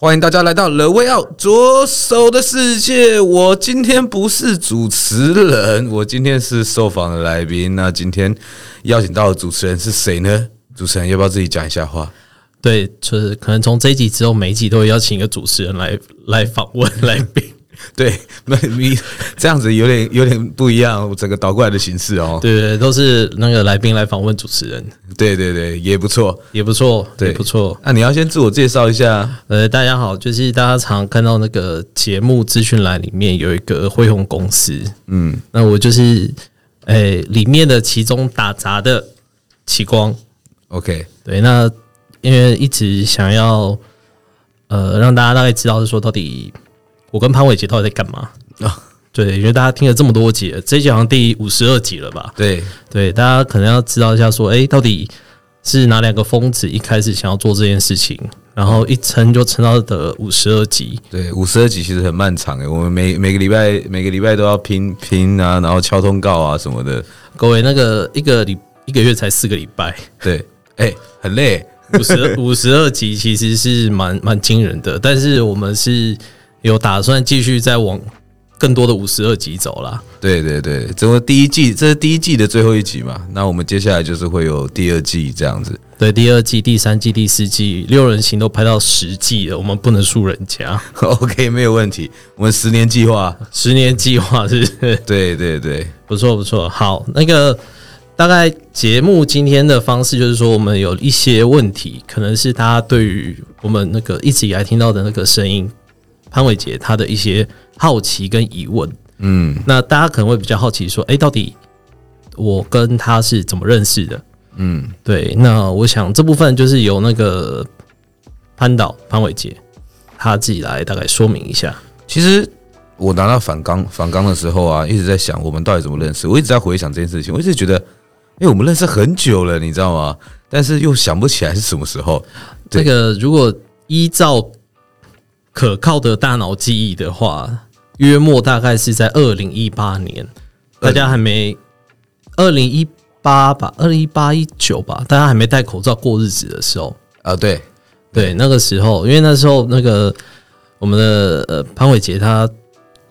欢迎大家来到 The Way Out 左手的世界。我今天不是主持人，我今天是受访的来宾。那今天邀请到的主持人是谁呢？主持人要不要自己讲一下话？对，就是可能从这一集之后，每一集都会邀请一个主持人来来访问来宾。对，那你这样子有点有点不一样，整个倒过来的形式哦。对对，都是那个来宾来访问主持人。对对对，也不错，也不错，对，不错。那你要先自我介绍一下。呃，大家好，就是大家常看到那个节目资讯栏里面有一个辉宏公司，嗯，那我就是诶、欸、里面的其中打杂的启光。OK，对，那因为一直想要呃让大家大概知道是说到底。我跟潘玮杰到底在干嘛啊？对，因为大家听了这么多集了，这一集好像第五十二集了吧？对对，大家可能要知道一下，说，哎，到底是哪两个疯子一开始想要做这件事情，然后一撑就撑到的五十二集。对，五十二集其实很漫长诶，我们每每个礼拜每个礼拜都要拼拼啊，然后敲通告啊什么的。各位，那个一个礼一个月才四个礼拜，对，哎，很累。五十五十二集其实是蛮蛮惊人的，但是我们是。有打算继续再往更多的五十二集走啦。对对对，这是第一季，这是第一季的最后一集嘛？那我们接下来就是会有第二季这样子。对，第二季、第三季、第四季，六人行都拍到十季了，我们不能输人家。OK，没有问题。我们十年计划，十年计划是不是？对对对，不错不错。好，那个大概节目今天的方式就是说，我们有一些问题，可能是大家对于我们那个一直以来听到的那个声音。潘伟杰他的一些好奇跟疑问，嗯，那大家可能会比较好奇说，哎，到底我跟他是怎么认识的？嗯，对，那我想这部分就是由那个潘导潘伟杰他自己来大概说明一下。其实我拿到反纲反纲的时候啊，一直在想我们到底怎么认识，我一直在回想这件事情，我一直觉得，哎，我们认识很久了，你知道吗？但是又想不起来是什么时候。这个如果依照可靠的大脑记忆的话，约莫大概是在二零一八年，大家还没二零一八。吧，二零一八一九吧，大家还没戴口罩过日子的时候。啊，对。对，那个时候，因为那时候那个我们的呃潘玮杰他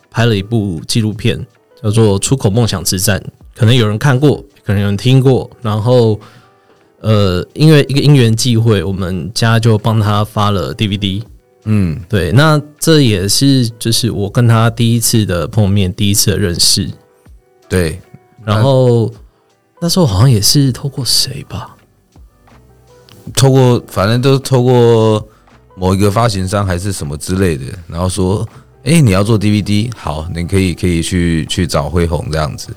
拍了一部纪录片，叫做《出口梦想之战》，可能有人看过，可能有人听过，然后呃，因为一个因缘际会，我们家就帮他发了 DVD。嗯，对，那这也是就是我跟他第一次的碰面，第一次的认识。对，然后那时候好像也是透过谁吧？透过反正都是透过某一个发行商还是什么之类的，然后说，哎，你要做 DVD，好，你可以可以去去找辉宏这样子。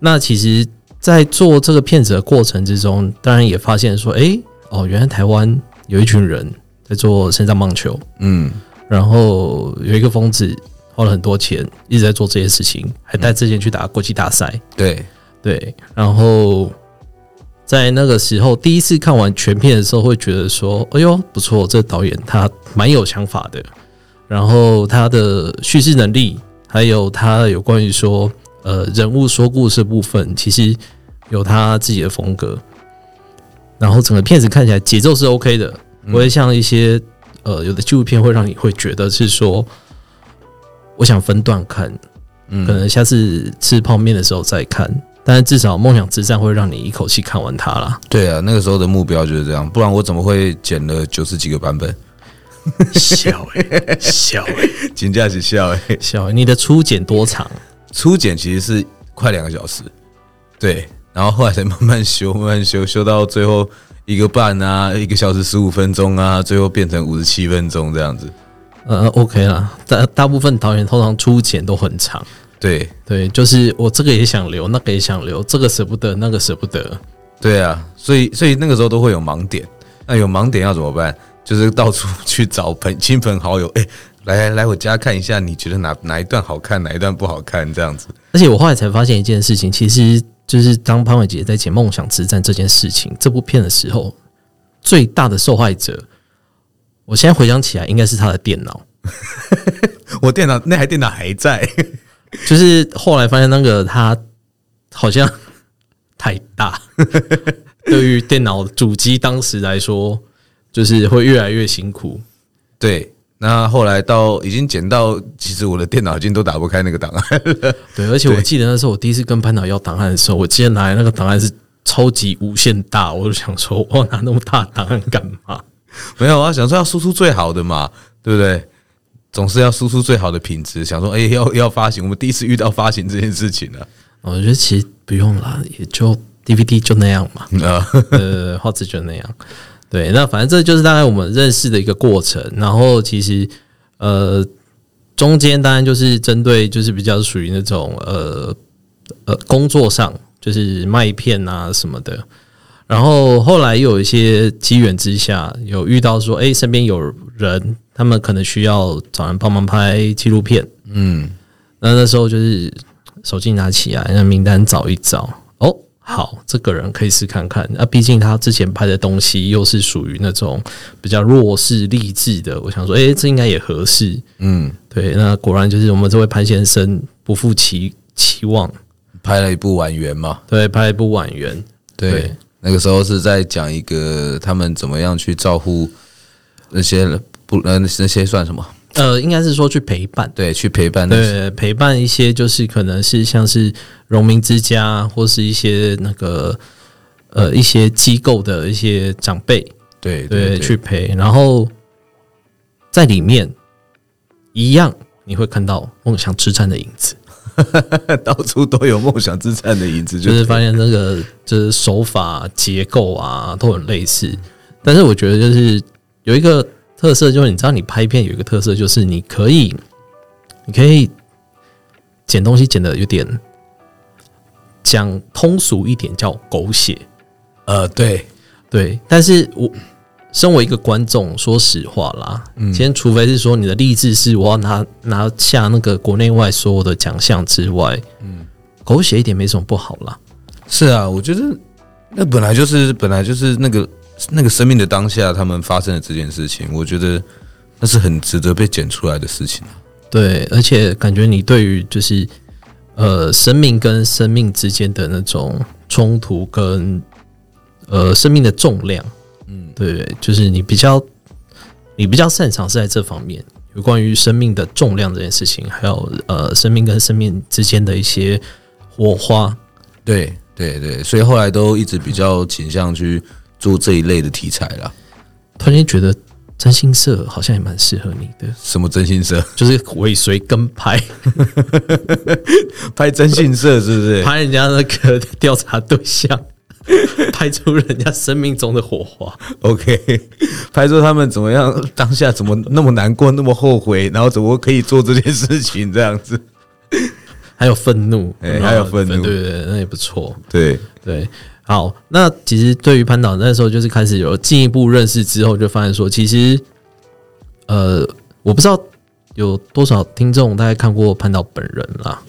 那其实，在做这个片子的过程之中，当然也发现说，哎，哦，原来台湾有一群人。在做身障棒球，嗯，然后有一个疯子花了很多钱，一直在做这些事情，还带之前去打国际大赛，对对。然后在那个时候，第一次看完全片的时候，会觉得说：“哎呦，不错，这个导演他蛮有想法的。”然后他的叙事能力，还有他有关于说呃人物说故事的部分，其实有他自己的风格。然后整个片子看起来节奏是 OK 的。不会像一些呃，有的纪录片会让你会觉得是说，我想分段看，嗯，可能下次吃泡面的时候再看，但是至少《梦想之战》会让你一口气看完它啦。对啊，那个时候的目标就是这样，不然我怎么会剪了九十几个版本？笑哎，笑哎，真的是笑哎，笑哎！你的初剪多长？初剪其实是快两个小时，对，然后后来才慢慢修，慢慢修，修到最后。一个半啊，一个小时十五分钟啊，最后变成五十七分钟这样子。呃，OK 啦，大大部分导演通常出钱都很长。对对，就是我这个也想留，那个也想留，这个舍不得，那个舍不得。对啊，所以所以那个时候都会有盲点。那有盲点要怎么办？就是到处去找朋 亲朋好友，哎、欸，来来我家看一下，你觉得哪哪一段好看，哪一段不好看，这样子。而且我后来才发现一件事情，其实就是当潘玮杰在讲《梦想之战》这件事情这部片的时候，最大的受害者，我现在回想起来，应该是他的电脑。我电脑那台电脑还在，就是后来发现那个他好像太大，对于电脑主机当时来说。就是会越来越辛苦，对。那后来到已经剪到，其实我的电脑已经都打不开那个档案了。对，而且我记得那时候我第一次跟潘导要档案的时候，我记得拿来那个档案是超级无限大，我就想说，我拿那么大档案干嘛？没有啊，想说要输出最好的嘛，对不对？总是要输出最好的品质。想说，哎，要要发行，我们第一次遇到发行这件事情了。我觉得其实不用啦，也就 DVD 就那样嘛，呃，画质就那样。对，那反正这就是大概我们认识的一个过程。然后其实，呃，中间当然就是针对，就是比较属于那种呃呃工作上，就是卖片啊什么的。然后后来又有一些机缘之下，有遇到说，哎，身边有人，他们可能需要找人帮忙拍纪录片。嗯，那那时候就是手机拿起来，让名单找一找。好，这个人可以试看看。那、啊、毕竟他之前拍的东西又是属于那种比较弱势励志的，我想说，哎，这应该也合适。嗯，对。那果然就是我们这位潘先生不负期期望，拍了一部《婉媛》嘛。对，拍了一部《婉媛》。对，那个时候是在讲一个他们怎么样去照顾那些不呃那些算什么？呃，应该是说去陪伴，对，去陪伴，对，陪伴一些就是可能是像是荣民之家或是一些那个呃一些机构的一些长辈，对对，对，对，去陪，然后在里面一样你会看到梦想之战的影子，到处都有梦想之战的影子，就是发现那个就是手法结构啊都很类似，但是我觉得就是有一个。特色就是，你知道，你拍片有一个特色，就是你可以，你可以剪东西剪的有点讲通俗一点，叫狗血。呃，对对，但是我身为一个观众，说实话啦，嗯，今天除非是说你的励志是我要拿拿下那个国内外所有的奖项之外，嗯，狗血一点没什么不好啦。是啊，我觉得那本来就是本来就是那个。那个生命的当下，他们发生的这件事情，我觉得那是很值得被剪出来的事情。对，而且感觉你对于就是呃生命跟生命之间的那种冲突跟呃生命的重量，嗯，对，就是你比较你比较擅长是在这方面，有关于生命的重量这件事情，还有呃生命跟生命之间的一些火花。对对对，所以后来都一直比较倾向去。做这一类的题材啦，突然间觉得真心社好像也蛮适合你的。什么真心社？就是尾随跟拍，拍真心社是不是？拍人家那个调查对象，拍出人家生命中的火花。OK，拍出他们怎么样，当下怎么那么难过，那么后悔，然后怎么可以做这件事情这样子？还有愤怒，哎，还有愤怒，对对对，那也不错。对对。好，那其实对于潘导那时候就是开始有进一步认识之后，就发现说，其实，呃，我不知道有多少听众大概看过潘导本人啦。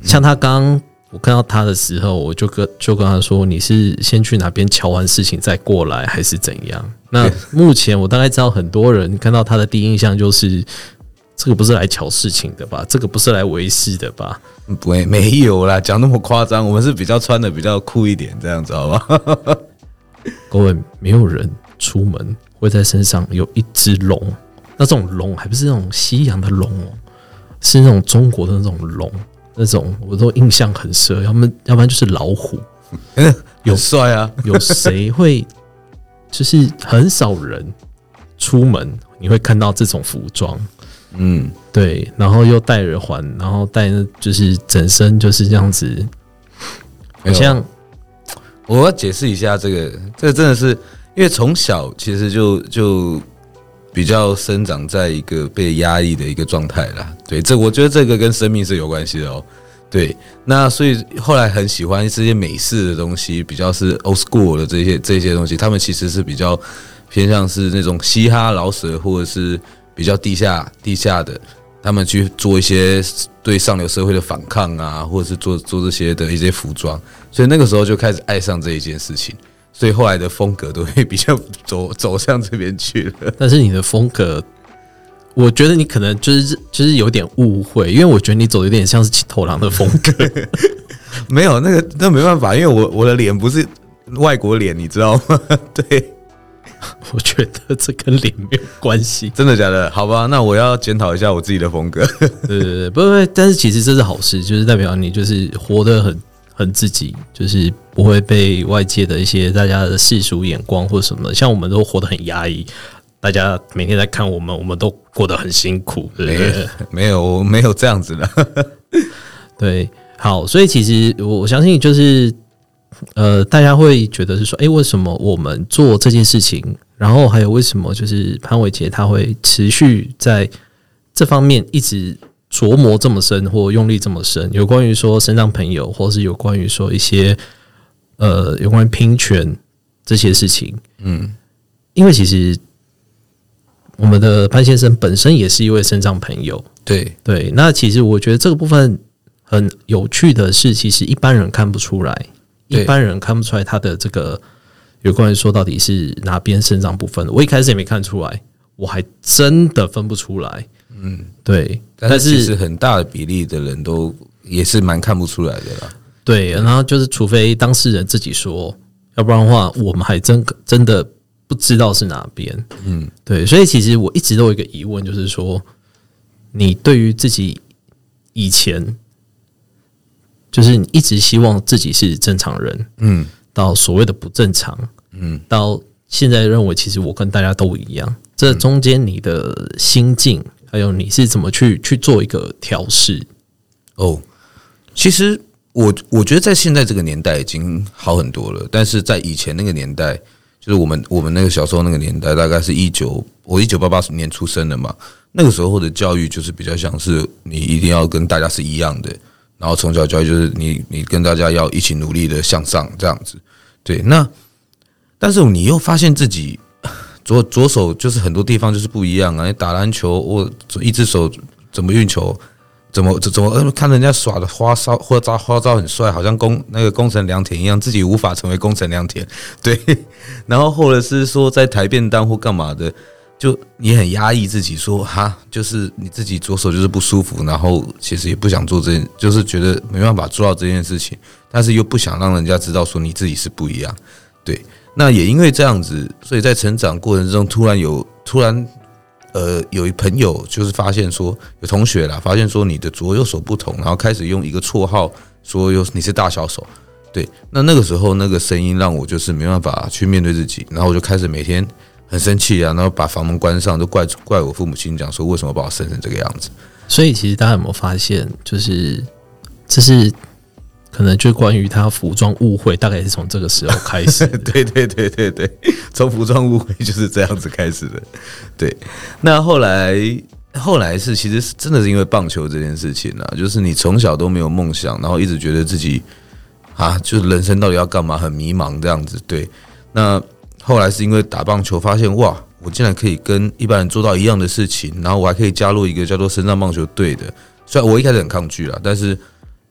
像他刚我看到他的时候，我就跟就跟他说：“你是先去哪边瞧完事情再过来，还是怎样？”那 目前我大概知道，很多人看到他的第一印象就是。这个不是来瞧事情的吧？这个不是来维系的吧？不会，没有啦，讲那么夸张。我们是比较穿的比较酷一点，这样子好吧？各位，没有人出门会在身上有一只龙，那这种龙还不是那种西洋的龙哦，是那种中国的那种龙，那种我都印象很深。要么要不然就是老虎，有帅啊？有谁会？就是很少人出门你会看到这种服装。嗯，对，然后又戴耳环，然后戴就是整身就是这样子，好像我要解释一下这个，这个真的是因为从小其实就就比较生长在一个被压抑的一个状态啦。对，这我觉得这个跟生命是有关系的哦。对，那所以后来很喜欢这些美式的东西，比较是 old school 的这些这些东西，他们其实是比较。偏向是那种嘻哈饶舌，或者是比较地下地下的，他们去做一些对上流社会的反抗啊，或者是做做这些的一些服装，所以那个时候就开始爱上这一件事情，所以后来的风格都会比较走走向这边去了。但是你的风格，我觉得你可能就是就是有点误会，因为我觉得你走的有点像是青头狼的风格。没有那个那没办法，因为我我的脸不是外国脸，你知道吗？对。我觉得这跟脸没有关系，真的假的？好吧，那我要检讨一下我自己的风格。对对对，不不，但是其实这是好事，就是代表你就是活得很很自己，就是不会被外界的一些大家的世俗眼光或什么，像我们都活得很压抑，大家每天在看我们，我们都过得很辛苦，对不对？没有，没有，我没有这样子的。对，好，所以其实我相信就是。呃，大家会觉得是说，哎，为什么我们做这件事情？然后还有为什么就是潘伟杰他会持续在这方面一直琢磨这么深，或用力这么深？有关于说身障朋友，或是有关于说一些呃，有关于平权这些事情。嗯，因为其实我们的潘先生本身也是一位身障朋友。对对，那其实我觉得这个部分很有趣的是，其实一般人看不出来。一般人看不出来他的这个有关于说到底是哪边肾脏部分，我一开始也没看出来，我还真的分不出来。嗯，对，但是其实很大的比例的人都也是蛮看不出来的啦。对，然后就是除非当事人自己说，要不然的话，我们还真真的不知道是哪边。嗯，对，所以其实我一直都有一个疑问，就是说，你对于自己以前。就是你一直希望自己是正常人，嗯，到所谓的不正常，嗯，到现在认为其实我跟大家都一样，这中间你的心境，还有你是怎么去去做一个调试？哦，其实我我觉得在现在这个年代已经好很多了，但是在以前那个年代，就是我们我们那个小时候那个年代，大概是一九我一九八八年出生的嘛，那个时候的教育就是比较像是你一定要跟大家是一样的。然后从小教育就是你，你跟大家要一起努力的向上这样子，对。那但是你又发现自己左左手就是很多地方就是不一样啊！你打篮球，我一只手怎么运球，怎么怎么看人家耍的花招或招花招很帅，好像工那个宫城良田一样，自己无法成为宫城良田，对。然后或者是说在抬便当或干嘛的。就你很压抑自己，说哈，就是你自己左手就是不舒服，然后其实也不想做这件，就是觉得没办法做到这件事情，但是又不想让人家知道说你自己是不一样，对。那也因为这样子，所以在成长过程中，突然有突然呃有一朋友就是发现说有同学啦，发现说你的左右手不同，然后开始用一个绰号说有你是大小手，对。那那个时候那个声音让我就是没办法去面对自己，然后我就开始每天。很生气啊，然后把房门关上，都怪怪我父母亲，讲说为什么把我生成这个样子。所以其实大家有没有发现，就是这是可能就关于他服装误会，大概是从这个时候开始。对对对对对，从服装误会就是这样子开始的。对，那后来后来是其实是真的是因为棒球这件事情啊，就是你从小都没有梦想，然后一直觉得自己啊，就是人生到底要干嘛，很迷茫这样子。对，那。后来是因为打棒球，发现哇，我竟然可以跟一般人做到一样的事情，然后我还可以加入一个叫做深藏棒球队的。虽然我一开始很抗拒啦，但是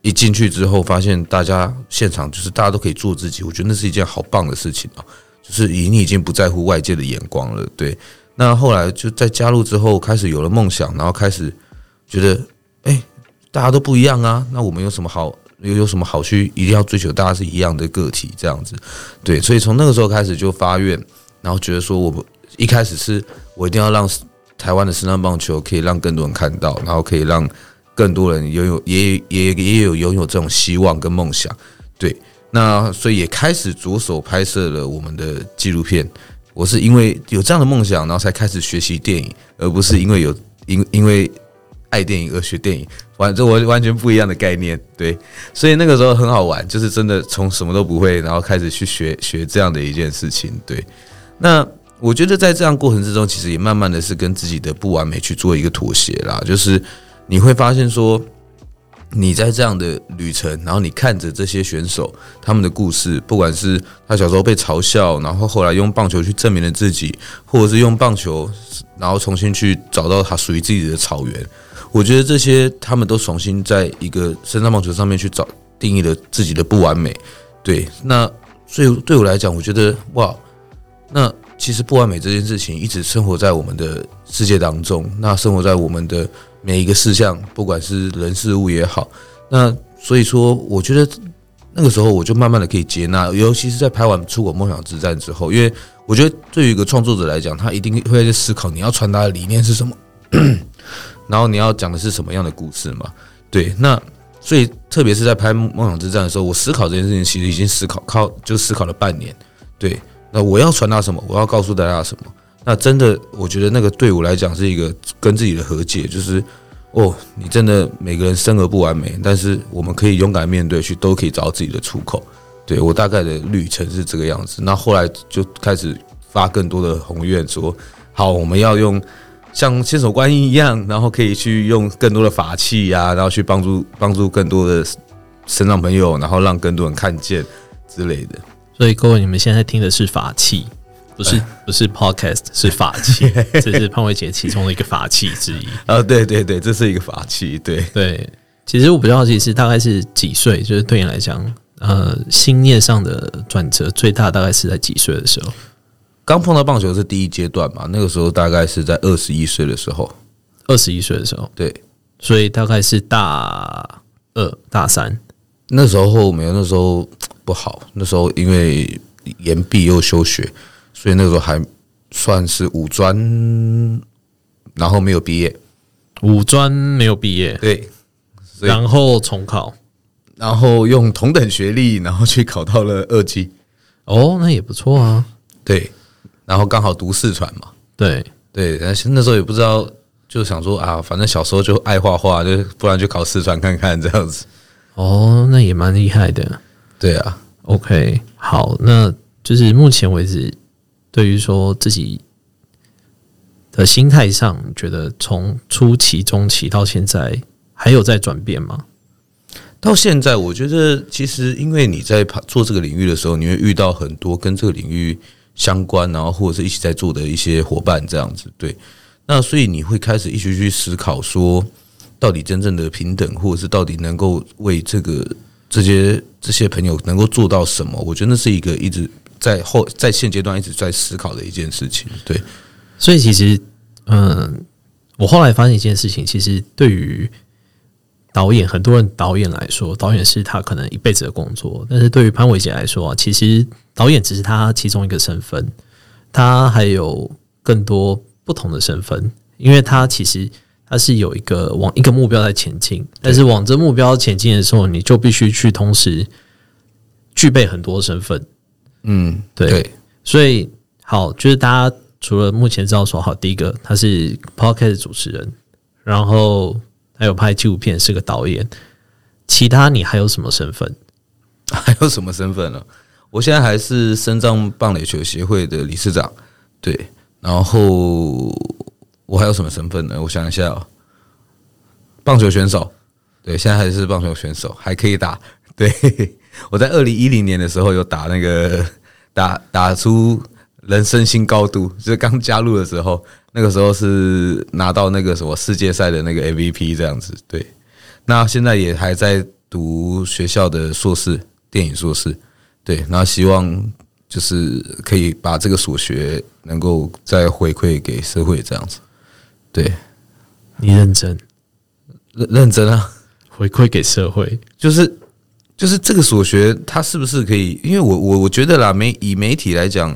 一进去之后，发现大家现场就是大家都可以做自己，我觉得那是一件好棒的事情啊！就是你已经不在乎外界的眼光了。对，那后来就在加入之后，开始有了梦想，然后开始觉得，哎，大家都不一样啊，那我们有什么好？有有什么好去一定要追求大家是一样的个体这样子，对，所以从那个时候开始就发愿，然后觉得说，我们一开始是我一定要让台湾的身障棒球可以让更多人看到，然后可以让更多人拥有也也也有拥有这种希望跟梦想，对，那所以也开始着手拍摄了我们的纪录片。我是因为有这样的梦想，然后才开始学习电影，而不是因为有因因为。爱电影而学电影，完这我完全不一样的概念，对，所以那个时候很好玩，就是真的从什么都不会，然后开始去学学这样的一件事情，对。那我觉得在这样过程之中，其实也慢慢的是跟自己的不完美去做一个妥协啦，就是你会发现说，你在这样的旅程，然后你看着这些选手他们的故事，不管是他小时候被嘲笑，然后后来用棒球去证明了自己，或者是用棒球，然后重新去找到他属于自己的草原。我觉得这些他们都重新在一个身上棒球上面去找定义了自己的不完美。对，那所以对我来讲，我觉得哇，那其实不完美这件事情一直生活在我们的世界当中，那生活在我们的。每一个事项，不管是人事物也好，那所以说，我觉得那个时候我就慢慢的可以接纳，尤其是在拍完《出国梦想之战》之后，因为我觉得对于一个创作者来讲，他一定会在思考你要传达的理念是什么，然后你要讲的是什么样的故事嘛？对，那所以特别是在拍《梦想之战》的时候，我思考这件事情，其实已经思考靠就思考了半年。对，那我要传达什么？我要告诉大家什么？那真的，我觉得那个对我来讲是一个跟自己的和解，就是哦，你真的每个人生而不完美，但是我们可以勇敢面对，去都可以找到自己的出口。对，我大概的旅程是这个样子。那后来就开始发更多的宏愿，说好，我们要用像千手观音一样，然后可以去用更多的法器呀，然后去帮助帮助更多的身障朋友，然后让更多人看见之类的。所以各位，你们现在听的是法器。不是不是 podcast 是法器，这是潘伟杰其中的一个法器之一。呃，对对对，这是一个法器。对对，其实我比较好奇是大概是几岁？就是对你来讲，呃，心念上的转折最大大概是在几岁的时候？刚碰到棒球是第一阶段嘛？那个时候大概是在二十一岁的时候。二十一岁的时候，对，所以大概是大二大三。那时候没有，那时候不好。那时候因为延毕又休学。所以那个时候还算是五专，然后没有毕业，五专没有毕业，对，然后重考，然后用同等学历，然后去考到了二级，哦，那也不错啊，对，然后刚好读四川嘛，对对，但是那时候也不知道，就想说啊，反正小时候就爱画画，就不然就考四川看看这样子，哦，那也蛮厉害的，对啊，OK，好，那就是目前为止。对于说自己的心态上，觉得从初期、中期到现在，还有在转变吗？到现在，我觉得其实因为你在做这个领域的时候，你会遇到很多跟这个领域相关，然后或者是一起在做的一些伙伴，这样子。对，那所以你会开始一起去思考，说到底真正的平等，或者是到底能够为这个这些这些朋友能够做到什么？我觉得那是一个一直。在后在现阶段一直在思考的一件事情，对，所以其实，嗯，我后来发现一件事情，其实对于导演，很多人导演来说，导演是他可能一辈子的工作，但是对于潘玮杰来说，其实导演只是他其中一个身份，他还有更多不同的身份，因为他其实他是有一个往一个目标在前进，但是往这目标前进的时候，你就必须去同时具备很多身份。嗯，对，对，所以好，就是大家除了目前知道说好，第一个他是 Podcast 主持人，然后还有拍纪录片，是个导演，其他你还有什么身份？还有什么身份呢？我现在还是深藏棒垒球协会的理事长，对，然后我还有什么身份呢？我想一下哦，棒球选手，对，现在还是棒球选手，还可以打，对。我在二零一零年的时候有打那个 打打出人生新高度，就是刚加入的时候，那个时候是拿到那个什么世界赛的那个 MVP 这样子。对，那现在也还在读学校的硕士，电影硕士。对，然后希望就是可以把这个所学能够再回馈给社会这样子。对，你认真，认认真啊，回馈给社会就是。就是这个所学，它是不是可以？因为我我我觉得啦，媒以媒体来讲，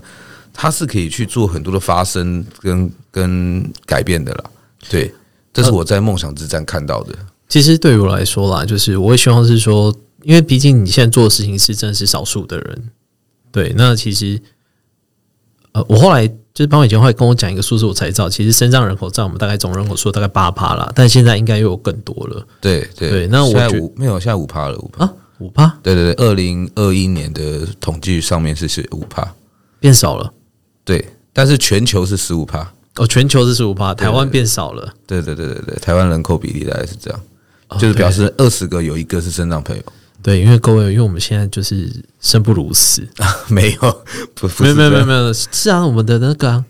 它是可以去做很多的发声跟跟改变的啦。对，这是我在梦想之战看到的。其实对于我来说啦，就是我也希望是说，因为毕竟你现在做的事情是真的是少数的人。对，那其实，呃，我后来就是潘伟杰会跟我讲一个数字，我才知道，其实身障人口占我们大概总人口数大概八趴啦，但现在应该又有更多了。对对对，那我觉得没有，现在五趴了，五趴。啊五趴，对对对，二零二一年的统计上面是是五趴，变少了，对，但是全球是十五趴，哦，全球是十五趴，台湾变少了，对对对对对，台湾人口比例大概是这样，就是表示二十个有一个是身障朋友。对，因为各位，因为我们现在就是生不如死，没有，不没有，没有，没有，没有，是啊，我们的那个、啊、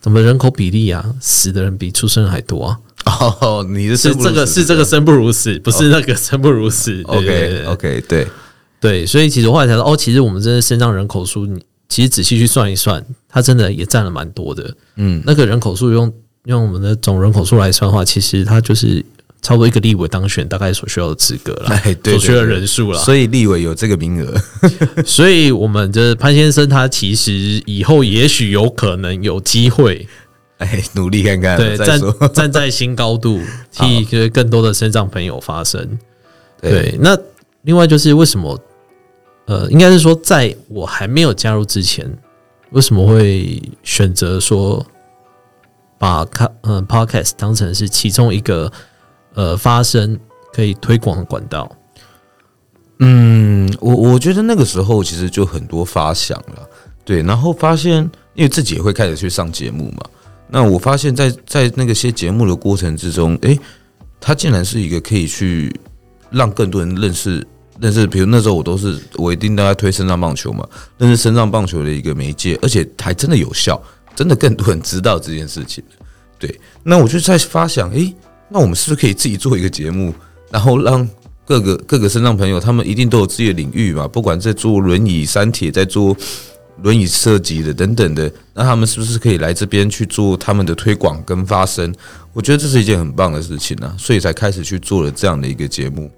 怎么人口比例啊，死的人比出生还多啊。哦，你的是这个是这个生不如死，不是那个生不如死。OK OK，对对，所以其实后来才说，哦，其实我们真的身障人口数，你其实仔细去算一算，它真的也占了蛮多的。嗯，那个人口数用用我们的总人口数来算的话，其实它就是。差不多一个立委当选，大概所需要的资格了，所需要的人数了。所以立委有这个名额，所以我们的潘先生他其实以后也许有可能有机会，哎，努力看看，对，站站在新高度，替更多的身障朋友发声。对，那另外就是为什么？呃，应该是说，在我还没有加入之前，为什么会选择说把卡嗯 Podcast 当成是其中一个？呃，发声可以推广的管道。嗯，我我觉得那个时候其实就很多发想了，对，然后发现因为自己也会开始去上节目嘛，那我发现在在那个些节目的过程之中，诶，它竟然是一个可以去让更多人认识认识，比如那时候我都是我一定都在推身上棒球嘛，认识身上棒球的一个媒介，而且还真的有效，真的更多人知道这件事情，对，那我就在发想，诶。那我们是不是可以自己做一个节目，然后让各个各个身障朋友，他们一定都有自己的领域嘛？不管在做轮椅、三铁，在做轮椅设计的等等的，那他们是不是可以来这边去做他们的推广跟发声？我觉得这是一件很棒的事情呢、所以才开始去做了这样的一个节目。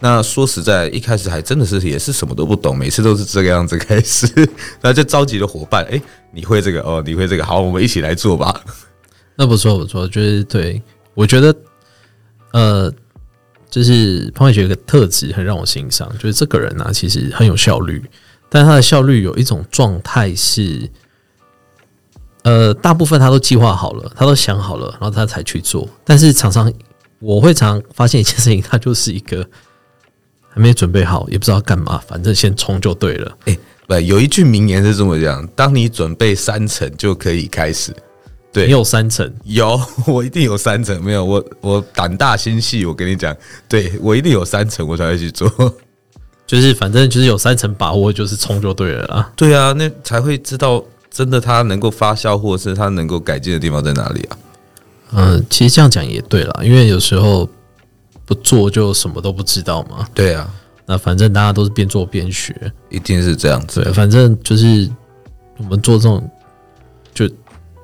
那说实在，一开始还真的是也是什么都不懂，每次都是这个样子开始，然后就召集了伙伴，哎，你会这个哦，你会这个，好，我们一起来做吧。那不错不错，就是对我觉得。呃，就是潘伟学有个特质很让我欣赏，就是这个人呢、其实很有效率，但他的效率有一种状态是，呃，大部分他都计划好了，他都想好了，然后他才去做。但是常常我会常常发现一件事情，他就是一个还没准备好，也不知道干嘛，反正先冲就对了。哎，不，有一句名言是这么讲：当你准备三成，就可以开始。对，你有三层，有我一定有三层，没有我我胆大心细，我跟你讲，对我一定有三层，我才会去做，就是反正就是有三层把握，就是冲就对了啦。对啊，那才会知道真的它能够发酵，或者是它能够改进的地方在哪里啊？嗯，其实这样讲也对啦，因为有时候不做就什么都不知道嘛。对啊，那反正大家都是边做边学，一定是这样子。对，反正就是我们做这种就。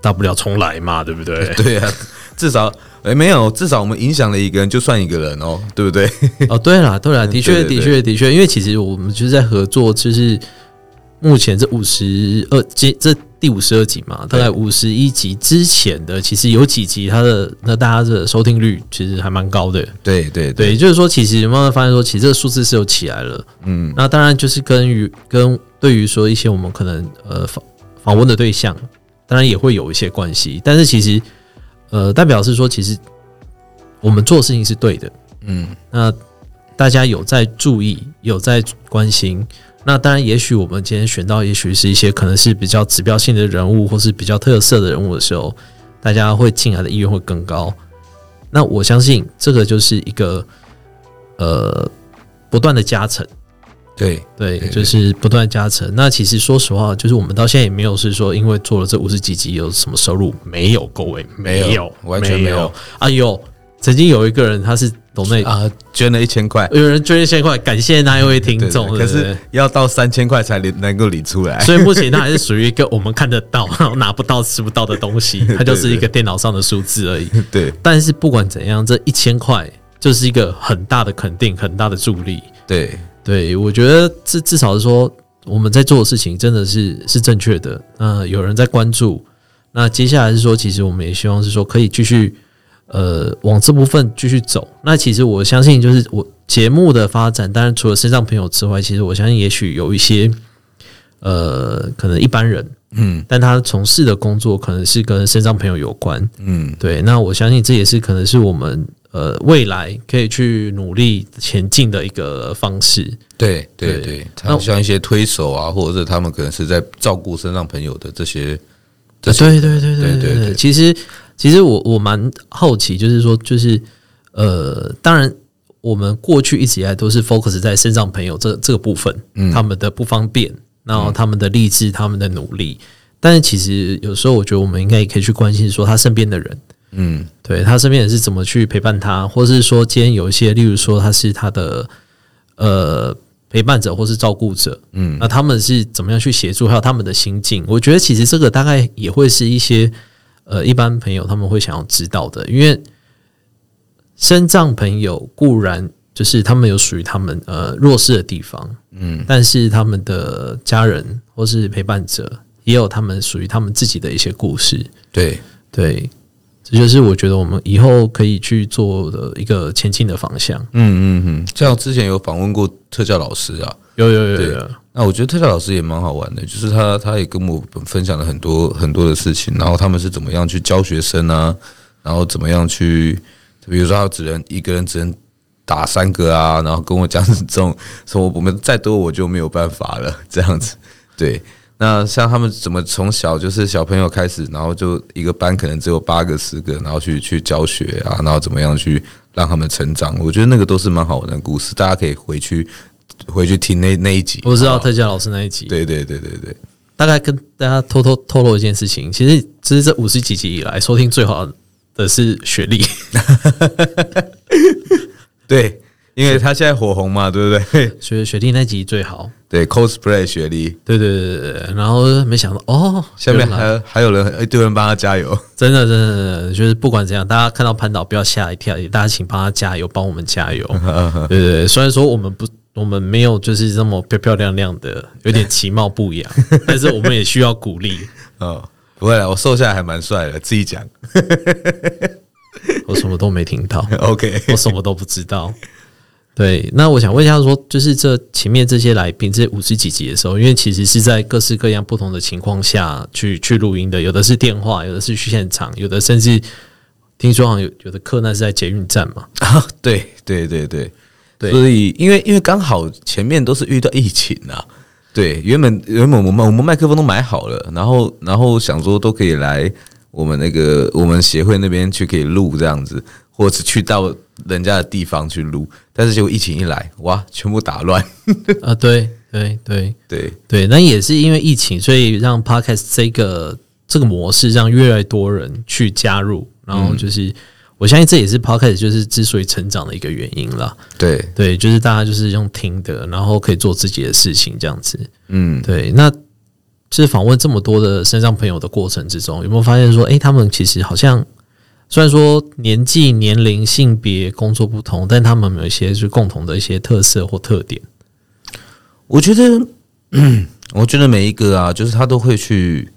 大不了重来嘛，对不对？对啊，至少哎、欸，没有，至少我们影响了一个人，就算一个人哦，对不对？哦，对了，对了，的确，的确，的确，因为其实我们就是在合作，就是目前这五十二集，这第五十二集嘛，大概五十一集之前的，其实有几集它的那大家的收听率其实还蛮高的。对对对，也就是说，其实慢慢发现说，其实这个数字是有起来了。嗯，那当然就是跟于跟对于说一些我们可能呃访访问的对象。当然也会有一些关系，但是其实，呃，代表是说，其实我们做事情是对的，嗯，那大家有在注意，有在关心，那当然，也许我们今天选到，也许是一些可能是比较指标性的人物，或是比较特色的人物的时候，大家会进来的意愿会更高。那我相信这个就是一个，呃，不断的加成。对对，就是不断加成。那其实说实话，就是我们到现在也没有是说，因为做了这五十几集有什么收入？没有，各位没有，完全没有。哎呦，曾经有一个人他是懂内啊，捐了一千块，有人捐一千块，感谢那一位听众。可是要到三千块才能够领出来，所以目前他还是 属于一个我们看得到，然后拿不到、吃不到的东西，它就是一个电脑上的数字而已。对，但是不管怎样，这一千块就是一个很大的肯定，很大的助力。对。对，我觉得至至少是说我们在做的事情真的是是正确的。那有人在关注，那接下来是说，其实我们也希望是说可以继续呃往这部分继续走。那其实我相信，就是我节目的发展，当然除了身上朋友之外，其实我相信也许有一些呃可能一般人，嗯，但他从事的工作可能是跟身上朋友有关，嗯，对。那我相信这也是可能是我们。呃，未来可以去努力前进的一个方式。对对对，他像一些推手啊，或者是他们可能是在照顾身上朋友的这些。对对对对对对对。其实其实我我蛮好奇，就是说，就是呃，当然，我我们过去一直以来都是 focus 在身上朋友这这个部分，嗯，他们的不方便，然后他们的励志，他们的努力。但是其实有时候我觉得我们应该也可以去关心说他身边的人，嗯，对他身边人是怎么去陪伴他，或是说今天有一些，例如说他是他的呃陪伴者或是照顾者，嗯，那他们是怎么样去协助，还有他们的心境。我觉得其实这个大概也会是一些呃一般朋友他们会想要知道的，因为身障朋友固然就是他们有属于他们呃弱势的地方，嗯，但是他们的家人或是陪伴者。也有他们属于他们自己的一些故事，对对，这就是我觉得我们以后可以去做的一个前进的方向。嗯嗯嗯，像之前有访问过特教老师啊，有有有有。那我觉得特教老师也蛮好玩的，就是他他也跟我分享了很多很多的事情，然后他们是怎么样去教学生啊，然后怎么样去，比如说他只能一个人只能打三个啊，然后跟我讲这种说我们再多我就没有办法了这样子，对。那像他们怎么从小就是小朋友开始，然后就一个班可能只有八个十个，然后去去教学啊，然后怎么样去让他们成长？我觉得那个都是蛮好玩的故事，大家可以回去回去听那那一集。我知道特教老师那一集。对对对对对，大概跟大家偷偷透露一件事情，其实其实这五十几集以来收听最好的是雪莉。对。因为他现在火红嘛，对不对？雪雪莉那集最好，对 cosplay 雪莉，对对对对对。然后没想到哦，下面还还有人一堆人帮他加油，真的真的真的，就是不管怎样，大家看到潘导不要吓一跳，大家请帮他加油，帮我们加油。对对对，虽然说我们不，我们没有就是这么漂漂亮亮的，有点其貌不扬，但是我们也需要鼓励。哦，不会了，我瘦下来还蛮帅的，自己讲。我什么都没听到，OK，我什么都不知道。对，那我想问一下，说就是这前面这些来宾，这五十几集的时候，因为其实是在各式各样不同的情况下去去录音的，有的是电话，有的是去现场，有的甚至听说好像有有的客难是在捷运站嘛。啊，对对对对对，所以因为因为刚好前面都是遇到疫情啊，对，原本原本我们我们麦克风都买好了，然后然后想说都可以来我们那个我们协会那边去可以录这样子。或者去到人家的地方去录，但是结果疫情一来，哇，全部打乱。啊，对对对对对，那也是因为疫情，所以让 Podcast 这个这个模式让越来越多人去加入，然后就是、嗯、我相信这也是 Podcast 就是之所以成长的一个原因了。对对，就是大家就是用听的，然后可以做自己的事情这样子。嗯，对。那就是访问这么多的身上朋友的过程之中，有没有发现说，哎，他们其实好像。虽然说年纪、年龄、性别、工作不同，但他们有一些是共同的一些特色或特点。我觉得，我觉得每一个啊，就是他都会去。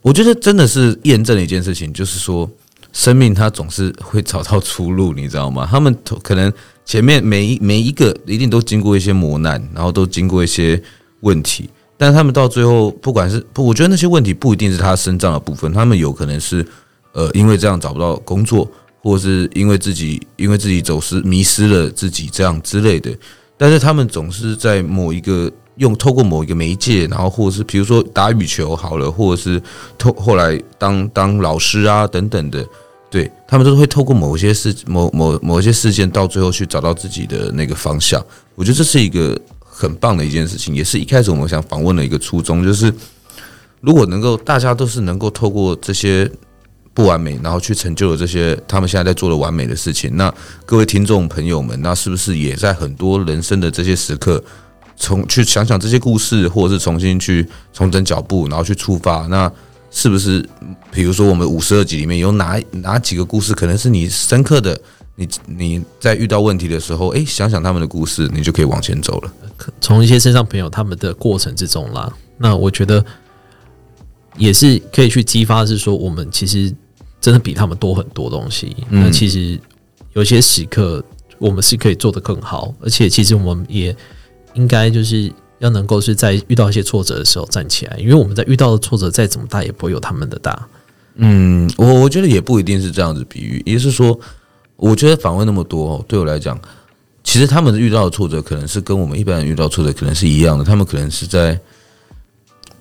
我觉得真的是验证了一件事情，就是说，生命它总是会找到出路，你知道吗？他们可能前面每一每一个一定都经过一些磨难，然后都经过一些问题，但他们到最后，不管是不，我觉得那些问题不一定是他身上的部分，他们有可能是。呃，因为这样找不到工作，或者是因为自己因为自己走失迷失了自己这样之类的，但是他们总是在某一个用透过某一个媒介，然后或者是比如说打羽球好了，或者是透后来当当老师啊等等的，对，他们都会透过某些事某某某一些事件，到最后去找到自己的那个方向。我觉得这是一个很棒的一件事情，也是一开始我们想访问的一个初衷，就是如果能够大家都是能够透过这些。不完美，然后去成就了这些他们现在在做的完美的事情。那各位听众朋友们，那是不是也在很多人生的这些时刻，从去想想这些故事，或者是重新去重整脚步，然后去出发？那是不是，比如说我们五十二集里面有哪哪几个故事，可能是你深刻的？你你在遇到问题的时候，诶，想想他们的故事，你就可以往前走了。从一些身上朋友他们的过程之中啦，那我觉得也是可以去激发，是说我们其实。真的比他们多很多东西。那其实有些时刻，我们是可以做得更好，而且其实我们也应该就是要能够是在遇到一些挫折的时候站起来，因为我们在遇到的挫折再怎么大，也不会有他们的大。嗯，我我觉得也不一定是这样子比喻，也就是说，我觉得访问那么多，对我来讲，其实他们遇到的挫折可能是跟我们一般人遇到挫折可能是一样的，他们可能是在。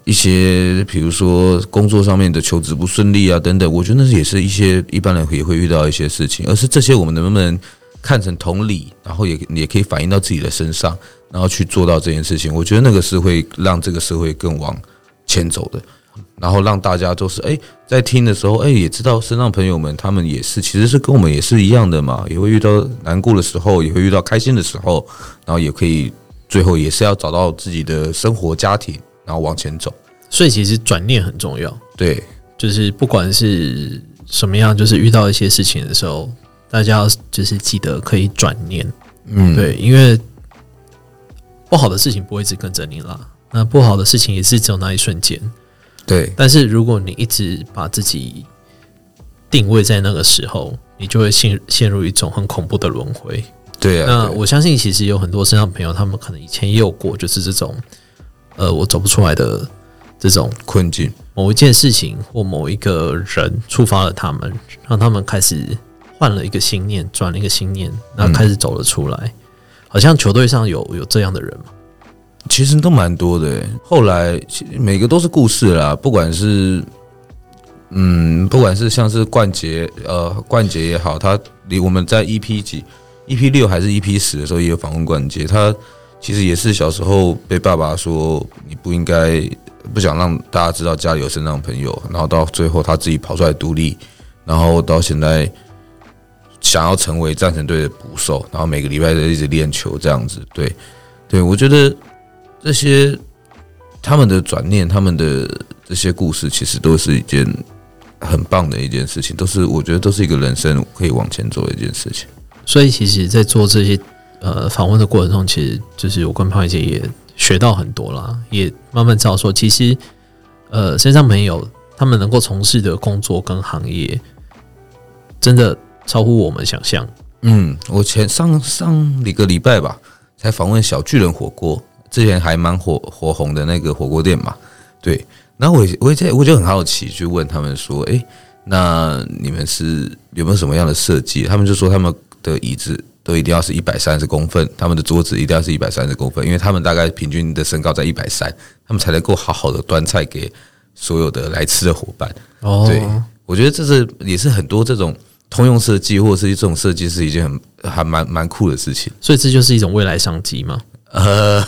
一些比如说工作上面的求职不顺利啊等等，我觉得那也是一些一般人也会遇到一些事情，而是这些我们能不能看成同理，然后也也可以反映到自己的身上，然后去做到这件事情。我觉得那个是会让这个社会更往前走的，然后让大家都是哎，在听的时候哎，也知道身上朋友们他们也是其实是跟我们也是一样的嘛，也会遇到难过的时候，也会遇到开心的时候，然后也可以最后也是要找到自己的生活家庭，然后往前走。所以其实转念很重要，对，就是不管是什么样，就是遇到一些事情的时候，大家要就是记得可以转念，嗯，对，因为不好的事情不会一直跟着你啦，那不好的事情也是只有那一瞬间，对。但是如果你一直把自己定位在那个时候，你就会陷陷入一种很恐怖的轮回。对啊，那我相信其实有很多身上朋友，他们可能以前也有过，就是这种，呃，我走不出来的。这种困境，某一件事情或某一个人触发了他们，让他们开始换了一个心念，转了一个心念，然后开始走了出来。好像球队上有有这样的人吗？其实都蛮多的。后来每个都是故事啦，不管是嗯，不管是像是冠杰，呃，冠杰也好，他离我们在 EP 几、EP 六还是 EP 十的时候也有访问冠杰，他其实也是小时候被爸爸说你不应该。不想让大家知道家里有身障朋友，然后到最后他自己跑出来独立，然后到现在想要成为战神队的捕手，然后每个礼拜都一直练球这样子。对，对我觉得这些他们的转念，他们的这些故事，其实都是一件很棒的一件事情，都是我觉得都是一个人生可以往前走的一件事情。所以，其实，在做这些呃访问的过程中，其实就是我跟胖姐也。学到很多啦，也慢慢知道说，其实，呃，身上朋友他们能够从事的工作跟行业，真的超乎我们想象。嗯，我前上上一个礼拜吧，才访问小巨人火锅，之前还蛮火火红的那个火锅店嘛。对，然后我我在我就很好奇，去问他们说，哎，那你们是有没有什么样的设计？他们就说他们的椅子。都一定要是一百三十公分，他们的桌子一定要是一百三十公分，因为他们大概平均的身高在一百三，他们才能够好好的端菜给所有的来吃的伙伴。哦，对，我觉得这是也是很多这种通用设计或者是这种设计是一件很还蛮蛮酷的事情。所以这就是一种未来商机吗？呃。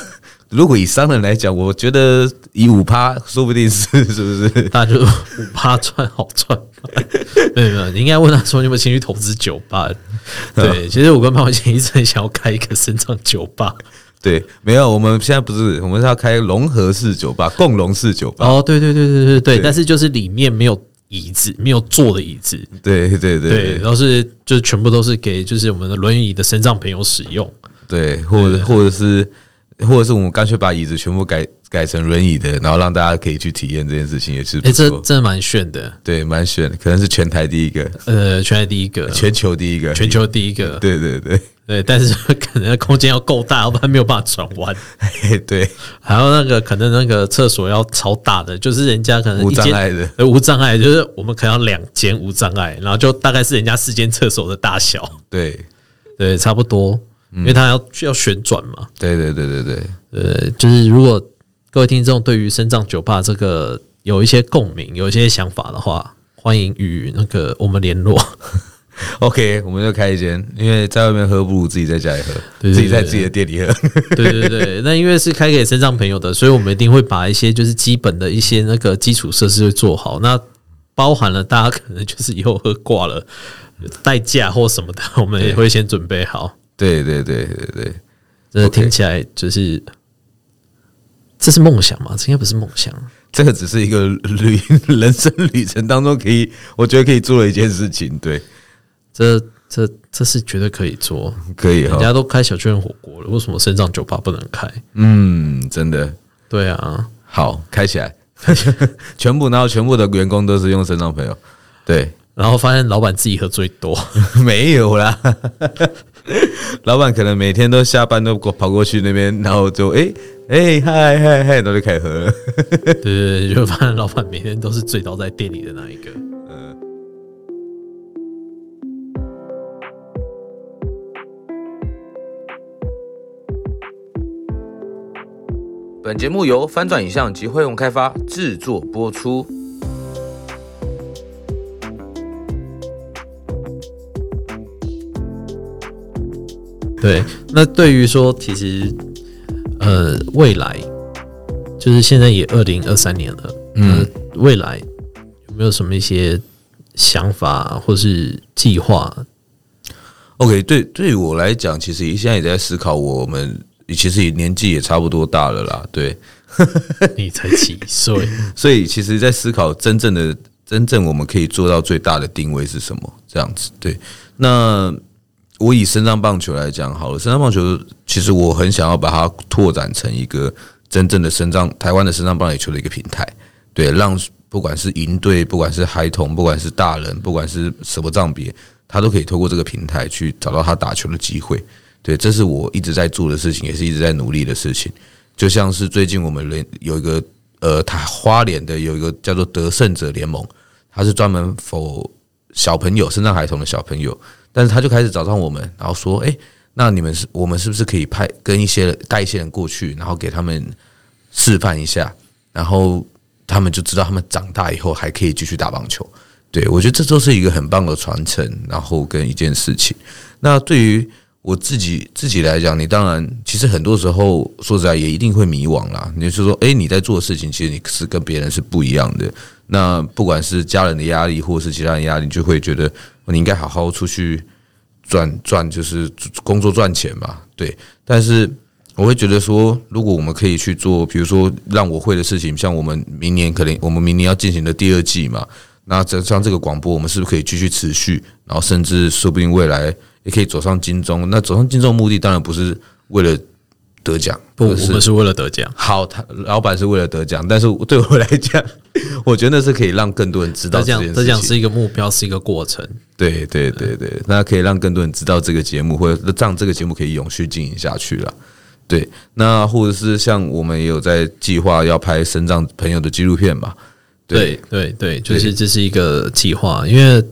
如果以商人来讲，我觉得以五趴说不定是是不是？那就五趴赚好赚。没有没有，你应该问他说你有没有兴趣投资酒吧？对，其实我跟潘伟杰一直很想要开一个深藏酒吧。对，没有，我们现在不是，我们是要开融合式酒吧、共融式酒吧。哦，对对对对对对，但是就是里面没有椅子，没有坐的椅子。对对对对，然后是就是全部都是给就是我们的轮椅的身障朋友使用。对，或者或者是。或者是我们干脆把椅子全部改改成轮椅的，然后让大家可以去体验这件事情，也是哎、欸，这真的蛮炫的，对，蛮炫的，可能是全台第一个，呃，全台第一个，全球第一个，全球第一个，对对对。对，但是可能空间要够大，要不然没有办法转弯，对，还有那个可能那个厕所要超大的，就是人家可能无障碍的，呃，无障碍，就是我们可能要两间无障碍，然后就大概是人家四间厕所的大小，对。对，差不多。因为它要需要旋转嘛，对对对对对，呃，就是如果各位听众对于深藏酒吧这个有一些共鸣，有一些想法的话，欢迎与那个我们联络。OK，我们就开一间，因为在外面喝不如自己在家里喝，自己在自己的店里喝。对对对，那因为是开给身障朋友的，所以我们一定会把一些就是基本的一些那个基础设施会做好，那包含了大家可能就是以后喝挂了代驾或什么的，我们也会先准备好。对对对对对，这听起来就是，Okay. 这是梦想吗？这应该不是梦想，这个只是一个旅人生旅程当中可以，我觉得可以做的一件事情。对，这这这是绝对可以做，可以。人家都开小巨人火锅了，为什么身障酒吧不能开？嗯，真的。对啊，好，开起来，全部然后全部的员工都是用身障朋友，对。然后发现老板自己喝最多，没有啦。老板可能每天都下班都过跑过去那边，然后就哎哎嗨嗨嗨，然后就开始喝了。对 对对，就发现老板每天都是醉倒在店里的那一个。嗯。本节目由翻转影像及辉洪开发制作播出。对，那对于说，其实呃，未来就是现在也二零二三年了，嗯，未来有没有什么一些想法或是计划？OK，对，对于我来讲，其实现在也在思考，我们其实也年纪也差不多大了啦，对，你才几岁，所以其实，在思考真正的。真正我们可以做到最大的定位是什么？这样子，对。那我以身障棒球来讲好了，身障棒球其实我很想要把它拓展成一个真正的身障台湾的身障棒球的一个平台，对，让不管是营队，不管是孩童，不管是大人，不管是什么障别，他都可以透过这个平台去找到他打球的机会。对，这是我一直在做的事情，也是一直在努力的事情。就像是最近我们联有一个。呃，他花莲的有一个叫做得胜者联盟，他是专门否小朋友、身障孩童的小朋友，但是他就开始找上我们，然后说，诶，那你们是，我们是不是可以派跟一些带一些人过去，然后给他们示范一下，然后他们就知道他们长大以后还可以继续打棒球。对，我觉得这都是一个很棒的传承，然后跟一件事情。那对于我自己自己来讲，你当然其实很多时候说实在也一定会迷惘啦。你是说，诶，你在做的事情，其实你是跟别人是不一样的。那不管是家人的压力，或是其他人压力，就会觉得你应该好好出去赚赚，就是工作赚钱嘛。对。但是我会觉得说，如果我们可以去做，比如说让我会的事情，像我们明年可能我们明年要进行的第二季嘛，那这像这个广播，我们是不是可以继续持续？然后甚至说不定未来。也可以走上金钟，那走上金钟目的当然不是为了得奖，不，我们是为了得奖。好，他老板是为了得奖，但是对我来讲，我觉得那是可以让更多人知道这件事情。得奖是一个目标，是一个过程。对对对对，那可以让更多人知道这个节目，或者让这个节目可以永续经营下去了。对，那或者是像我们也有在计划要拍身障朋友的纪录片嘛？对对对，就是这是一个计划，因为。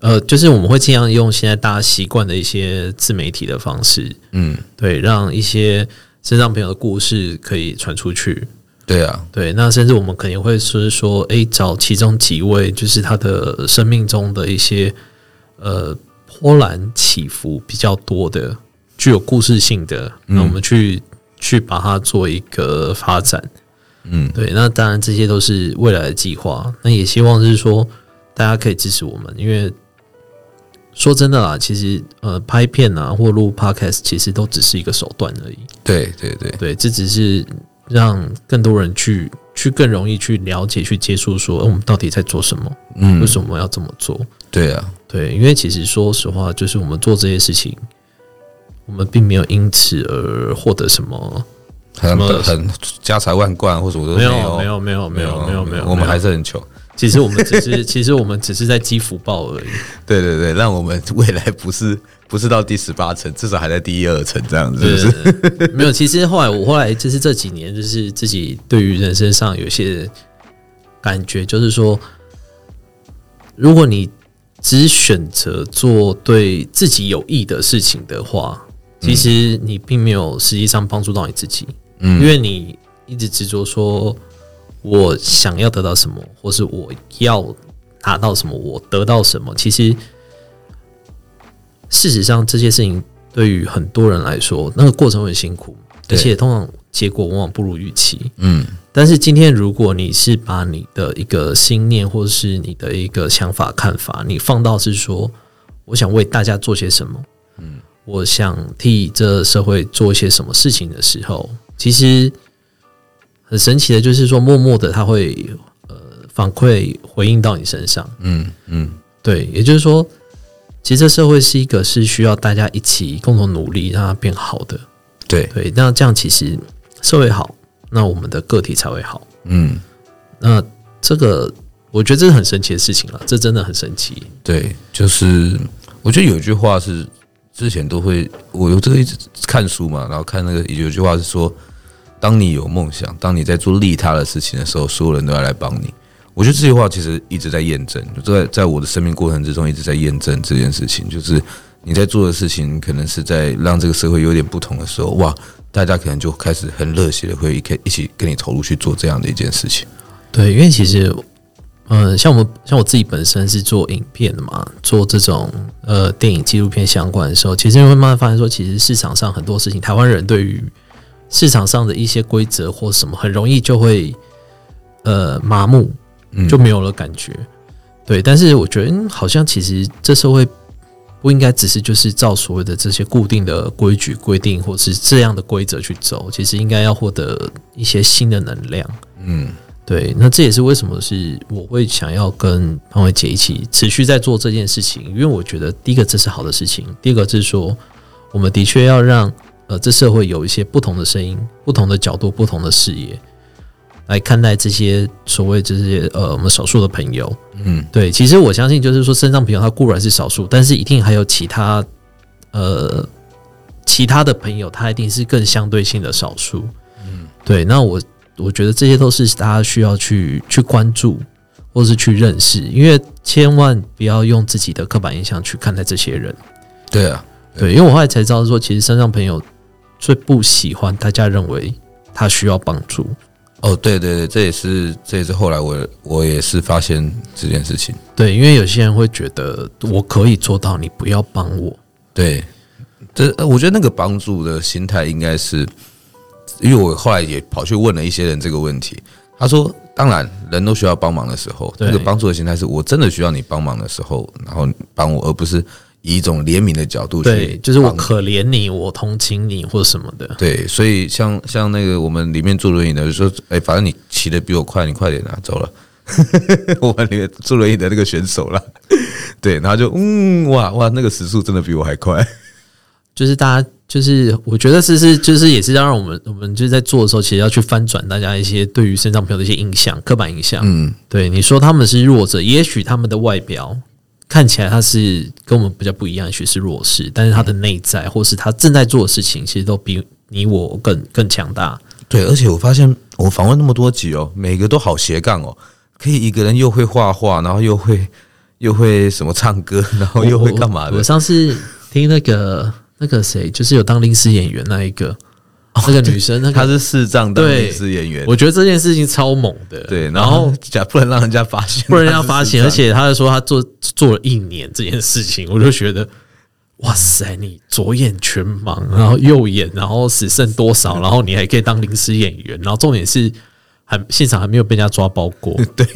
呃，就是我们会尽量用现在大家习惯的一些自媒体的方式，嗯，对，让一些身上朋友的故事可以传出去。对啊，对，那甚至我们肯定会说说，诶，找其中几位，就是他的生命中的一些呃波澜起伏比较多的、具有故事性的，那我们去、嗯、去把它做一个发展。嗯，对，那当然这些都是未来的计划，那也希望就是说大家可以支持我们，因为。说真的啦，其实呃，拍片啊或录 podcast 其实都只是一个手段而已。对对对对，这只是让更多人去去更容易去了解、去接触，说我们到底在做什么？嗯，为什么要这么做？对啊，对，因为其实说实话，就是我们做这些事情，我们并没有因此而获得什么很很家财万贯，或者说没有没有没有没有没有没有没有，我们还是很穷。其实我们只是，其实我们只是在积福报而已。对对对，让我们未来不是不是到第十八层，至少还在第一二层这样子。是不是？没有，其实后来我后来就是这几年，就是自己对于人生上有些感觉，就是说，如果你只选择做对自己有益的事情的话，其实你并没有实际上帮助到你自己。嗯，因为你一直执着说。我想要得到什么，或是我要拿到什么，我得到什么？其实，事实上，这些事情对于很多人来说，那个过程很辛苦，而且通常结果往往不如预期。嗯，但是今天，如果你是把你的一个心念，或是你的一个想法、看法，你放到是说，我想为大家做些什么，嗯，我想替这社会做一些什么事情的时候，其实。很神奇的，就是说，默默的，他会呃反馈回应到你身上。嗯嗯，对，也就是说，其实这社会是一个是需要大家一起共同努力让它变好的。对对，那这样其实社会好，那我们的个体才会好。嗯，那这个我觉得这是很神奇的事情了，这真的很神奇。对，就是我觉得有一句话是之前都会，我有这个一直看书嘛，然后看那个有一句话是说。当你有梦想，当你在做利他的事情的时候，所有人都要来帮你。我觉得这句话其实一直在验证，就在在我的生命过程之中一直在验证这件事情。就是你在做的事情，可能是在让这个社会有点不同的时候，哇，大家可能就开始很热血的会一一起跟你投入去做这样的一件事情。对，因为其实嗯，像我们像我自己本身是做影片的嘛，做这种呃电影纪录片相关的时候，其实你会慢慢发现说，其实市场上很多事情，台湾人对于市场上的一些规则或什么，很容易就会呃麻木，就没有了感觉。嗯、对，但是我觉得、嗯、好像其实这社会不应该只是就是照所谓的这些固定的规矩规定，或是这样的规则去走，其实应该要获得一些新的能量。嗯，对，那这也是为什么是我会想要跟潘玮杰一起持续在做这件事情，因为我觉得第一个这是好的事情，第二个就是说我们的确要让。呃，这社会有一些不同的声音、不同的角度、不同的视野来看待这些所谓这些呃我们少数的朋友。嗯，对，其实我相信就是说，身上朋友他固然是少数，但是一定还有其他呃其他的朋友，他一定是更相对性的少数。嗯，对，那我我觉得这些都是大家需要去去关注或是去认识，因为千万不要用自己的刻板印象去看待这些人。对啊，对，因为我后来才知道说，其实身上朋友。最不喜欢大家认为他需要帮助。哦，对对对，这也是这也是后来我我也是发现这件事情。对，因为有些人会觉得我可以做到，你不要帮我。对，这我觉得那个帮助的心态应该是，因为我后来也跑去问了一些人这个问题。他说：“当然，人都需要帮忙的时候，那个帮助的心态是我真的需要你帮忙的时候，然后帮我，而不是。”以一种怜悯的角度去，对，就是我可怜你，我同情你，或者什么的。对，所以像像那个我们里面坐轮椅的，就说，哎，反正你骑的比我快，你快点拿走了。我们里面坐轮椅的那个选手了，对，然后就嗯，哇哇，那个时速真的比我还快。就是大家，就是我觉得是是，就是也是要让我们我们就是在做的时候，其实要去翻转大家一些对于身障朋友的一些印象、刻板印象。嗯，对，你说他们是弱者，也许他们的外表。看起来他是跟我们比较不一样，也许是弱势，但是他的内在或是他正在做的事情，其实都比你我更更强大。对，而且我发现我访问那么多集哦，每个都好斜杠哦，可以一个人又会画画，然后又会 又会什么唱歌，然后又会干嘛的？我，我上次听那个那个谁，就是有当临时演员那一个。那个女生，那个、她是视障的临时演员。我觉得这件事情超猛的。对，然后假不能让人家发现，不能让人家发现。而且他就说他做做了一年这件事情，我就觉得，哇塞，你左眼全盲，然后右眼，然后只剩多少，然后你还可以当临时演员，然后重点是还现场还没有被人家抓包过。对，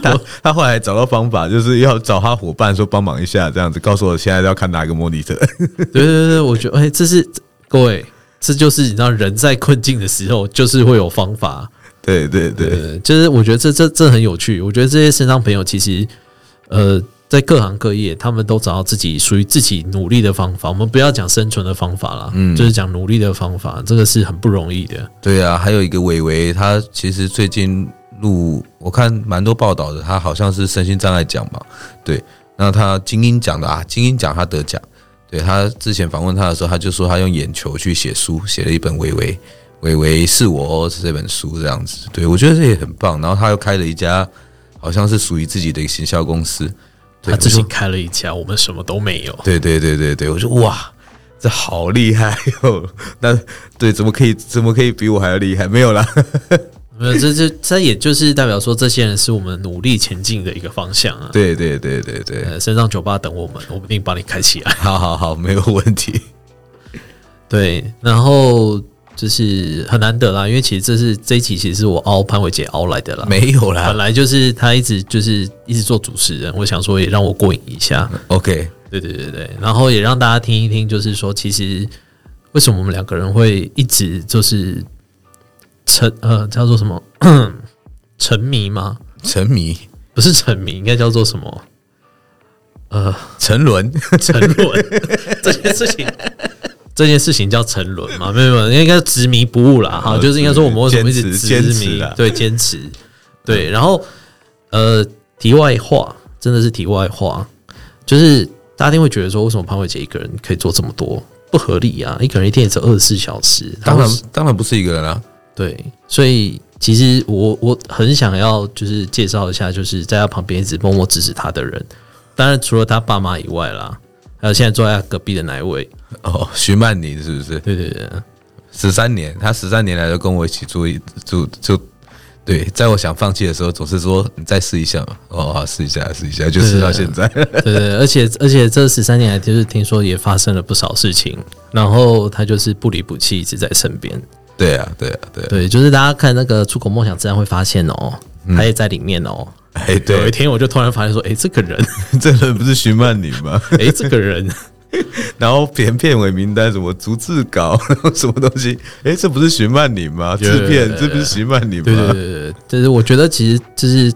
他他后来找到方法，就是要找他伙伴说帮忙一下，这样子告诉我现在要看哪个模拟者。对对对，我觉得哎，这是各位。这就是你知道，人在困境的时候，就是会有方法。对对对，就是我觉得这这这很有趣。我觉得这些身上朋友其实，呃，在各行各业，他们都找到自己属于自己努力的方法。我们不要讲生存的方法啦，嗯，就是讲努力的方法，这个是很不容易的。对啊，还有一个伟伟，他其实最近录，我看蛮多报道的，他好像是身心障碍奖嘛。对，那他精英奖的啊，精英奖他得奖。对，他之前访问他的时候，他就说他用眼球去写书，写了一本《微微微微是我》是这本书这样子。对，我觉得这也很棒。然后他又开了一家，好像是属于自己的一个行销公司。他自己开了一家，我们什么都没有。对对对对对，我说哇，这好厉害哟！那对，怎么可以怎么可以比我还要厉害？没有啦。没有，这这这也就是代表说，这些人是我们努力前进的一个方向啊！对对对对对，身上酒吧等我们，我们一定帮你开起来。好好好，没有问题。对，然后就是很难得啦，因为其实这是这一期，其实是我凹潘玮杰凹来的啦。没有啦，本来就是他一直就是一直做主持人，我想说也让我过瘾一下。OK，对对对对，然后也让大家听一听，就是说其实为什么我们两个人会一直就是。沉呃，叫做什么？沉迷吗？沉迷不是沉迷，应该叫做什么？呃，沉沦，沉沦 这件事情，这件事情叫沉沦嘛？没有没有，应该执迷不悟啦。哈，就是应该说我们为什么一直执迷？对，坚持。对，然后呃，题外话，真的是题外话，就是大家一定会觉得说，为什么潘玮杰一个人可以做这么多？不合理啊！一个人一天也只二十四小时，当然当然不是一个人啊。对，所以其实我我很想要就是介绍一下，就是在他旁边一直默默支持他的人。当然除了他爸妈以外啦，还有现在坐在他隔壁的那一位哦，徐曼妮是不是？对对对，十三年，他十三年来都跟我一起住一住住对，在我想放弃的时候，总是说你再试一下嘛。哦，好，试一下，试一下，就试到现在。对对，对，对，而且而且这十三年来，就是听说也发生了不少事情，然后他就是不离不弃，一直在身边。对啊，对啊，对啊，对，就是大家看那个出口梦想，自然会发现哦，他也在里面哦。哎，对，有一天我就突然发现说，哎，这个人，这个人不是徐曼宁吗？哎，这个人。然后片片尾名单什么逐字稿，然后什么东西？哎，这不是徐曼宁吗？制片，这不是徐曼宁吗？对对对对，就是我觉得其实就是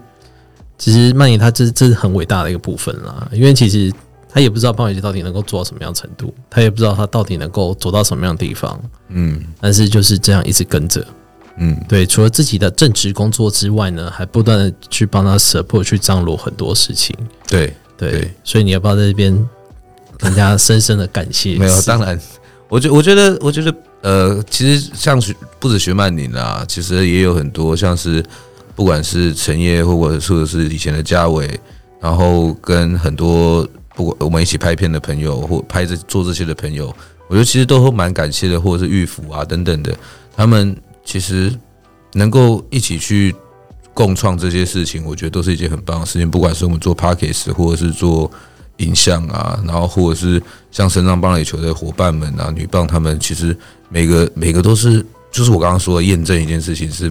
其实曼宁他这这是很伟大的一个部分啦，因为其实他也不知道潘玮杰到底能够做到什么样程度，他也不知道他到底能够走到什么样的地方，嗯，但是就是这样一直跟着，嗯，对，除了自己的正职工作之外呢，还不断的去帮他 support 去张罗很多事情，对对，对，所以你要不要在这边？更加深深的感谢。没有，当然，我觉我觉得，我觉得，呃，其实像不止徐曼宁啦，其实也有很多，像是不管是陈烨，或者说是以前的嘉伟，然后跟很多不管我们一起拍片的朋友，或拍这做这些的朋友，我觉得其实都蛮感谢的，或者是玉福啊等等的，他们其实能够一起去共创这些事情，我觉得都是一件很棒的事情。不管是我们做 Podcast 或者是做。影像啊，然后或者是像身障棒垒球的伙伴们啊，女棒他们其实每个每个都是，就是我刚刚说的验证一件事情是，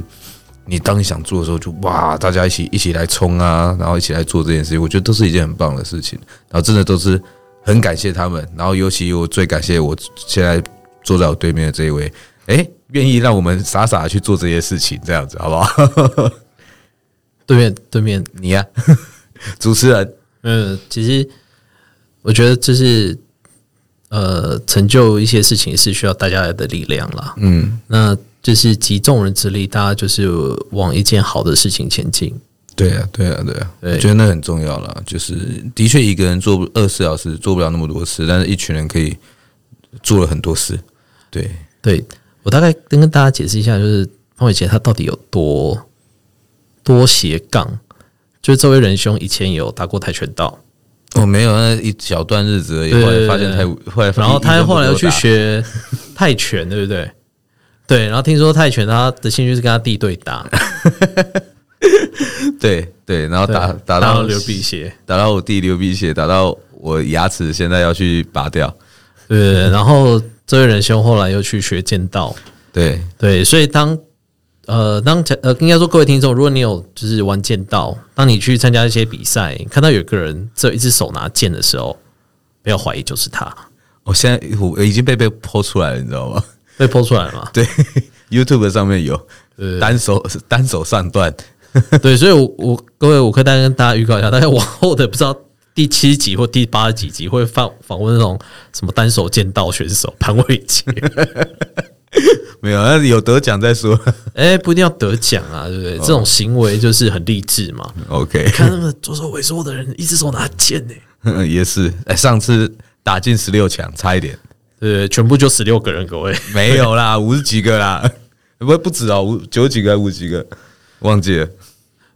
你当你想做的时候就，就哇，大家一起一起来冲啊，然后一起来做这件事情，我觉得都是一件很棒的事情。然后真的都是很感谢他们，然后尤其我最感谢我现在坐在我对面的这一位，诶，愿意让我们傻傻的去做这些事情，这样子好不好？对面对面你呀、啊，主持人，嗯，其实。我觉得这是，呃，成就一些事情是需要大家的力量啦。嗯，那就是集众人之力，大家就是往一件好的事情前进。对啊，对啊，对啊，对，我觉得那很重要啦。就是的确一个人做二十四小时做不了那么多事，但是一群人可以做了很多事。对，对我大概跟跟大家解释一下，就是潘伟杰他到底有多多斜杠。就是这位仁兄以前有打过跆拳道。我没有那一小段日子而已，后来发现太，后来然后他后来又去学泰拳，对不对？对，然后听说泰拳他的兴趣是跟他弟对打，对对，然后打打到流鼻血，打到我弟流鼻血，打到我牙齿现在要去拔掉，对，然后这位仁兄后来又去学剑道，对对，所以当。呃，当呃，应该说各位听众，如果你有就是玩剑道，当你去参加一些比赛，看到有个人只有一只手拿剑的时候，不要怀疑就是他。我现在我已经被被剖出来了，你知道吗？被剖出来了吗？对，YouTube 上面有单手单手上段。对，所以我，我我各位，我可以大概跟大家预告一下，大概往后的不知道第七集或第八几集会访访问那种什么单手剑道选手潘伟杰。没有，那有得奖再说。哎、欸，不一定要得奖啊，对不对？哦、这种行为就是很励志嘛。OK，看那个左手萎缩的人，一只手拿剑呢，也是。哎，上次打进十六强，差一点。对，全部就十六个人，各位没有啦，五十几个啦，不不止哦，五九几个，五十几个，忘记了。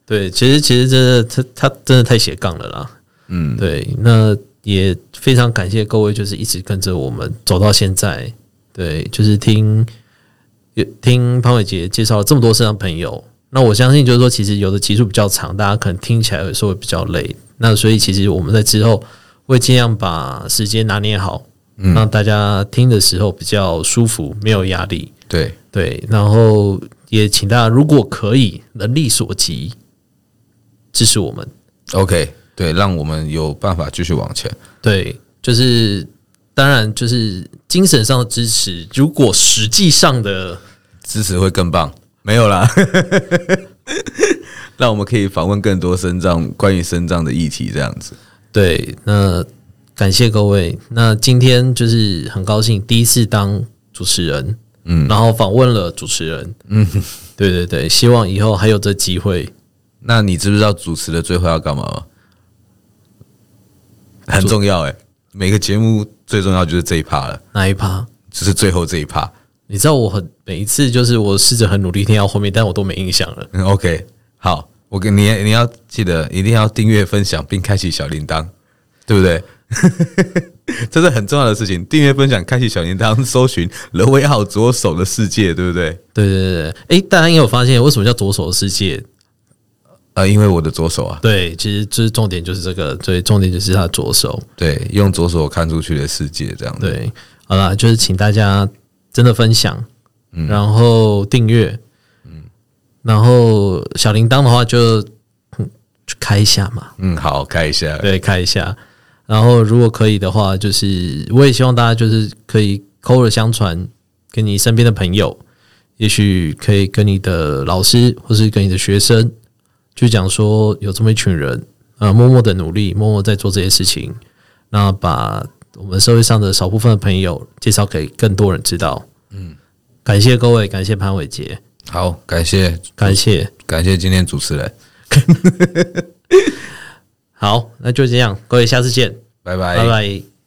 对，其实其实真的他他真的太斜杠了啦。嗯，对，那也非常感谢各位，就是一直跟着我们走到现在。对，就是听听潘伟杰介绍了这么多身障朋友，那我相信就是说，其实有的集数比较长，大家可能听起来有时候会比较累。那所以其实我们在之后会尽量把时间拿捏好，嗯，让大家听的时候比较舒服，没有压力。对对，然后也请大家如果可以能力所及支持我们。OK，对，让我们有办法继续往前。对，就是。当然，就是精神上的支持。如果实际上的支持会更棒，没有啦。让我们可以访问更多身障关于身障的议题，这样子。对，那感谢各位。那今天就是很高兴第一次当主持人，嗯，然后访问了主持人，嗯，对对对，希望以后还有这机会。那你知不知道主持的最后要干嘛吗？很重要哎、欸，每个节目。最重要就是这一趴了，哪一趴？就是最后这一趴。你知道我很每一次就是我试着很努力听到后面，但我都没印象了。嗯，OK，好，我跟你你要记得一定要订阅、分享并开启小铃铛，对不对？这是很重要的事情。订阅、分享、开启小铃铛，搜寻“罗威浩左手的世界”，对不对？对对对对。哎，大家应该有发现，为什么叫左手的世界？啊，因为我的左手啊。对，其实就是重点就是这个，对，重点就是他的左手。对，用左手看出去的世界，这样子。对，好啦，就是请大家真的分享，嗯、然后订阅，嗯，然后小铃铛的话就就开一下嘛。嗯，好，开一下。对，开一下。然后如果可以的话，就是我也希望大家就是可以口耳相传，跟你身边的朋友，也许可以跟你的老师或是跟你的学生。就讲说有这么一群人啊，默默的努力，默默在做这些事情，那把我们社会上的少部分的朋友介绍给更多人知道。嗯，感谢各位，感谢潘伟杰，好，感谢，感谢，感谢今天主持人。好，那就这样，各位下次见，拜拜，拜拜。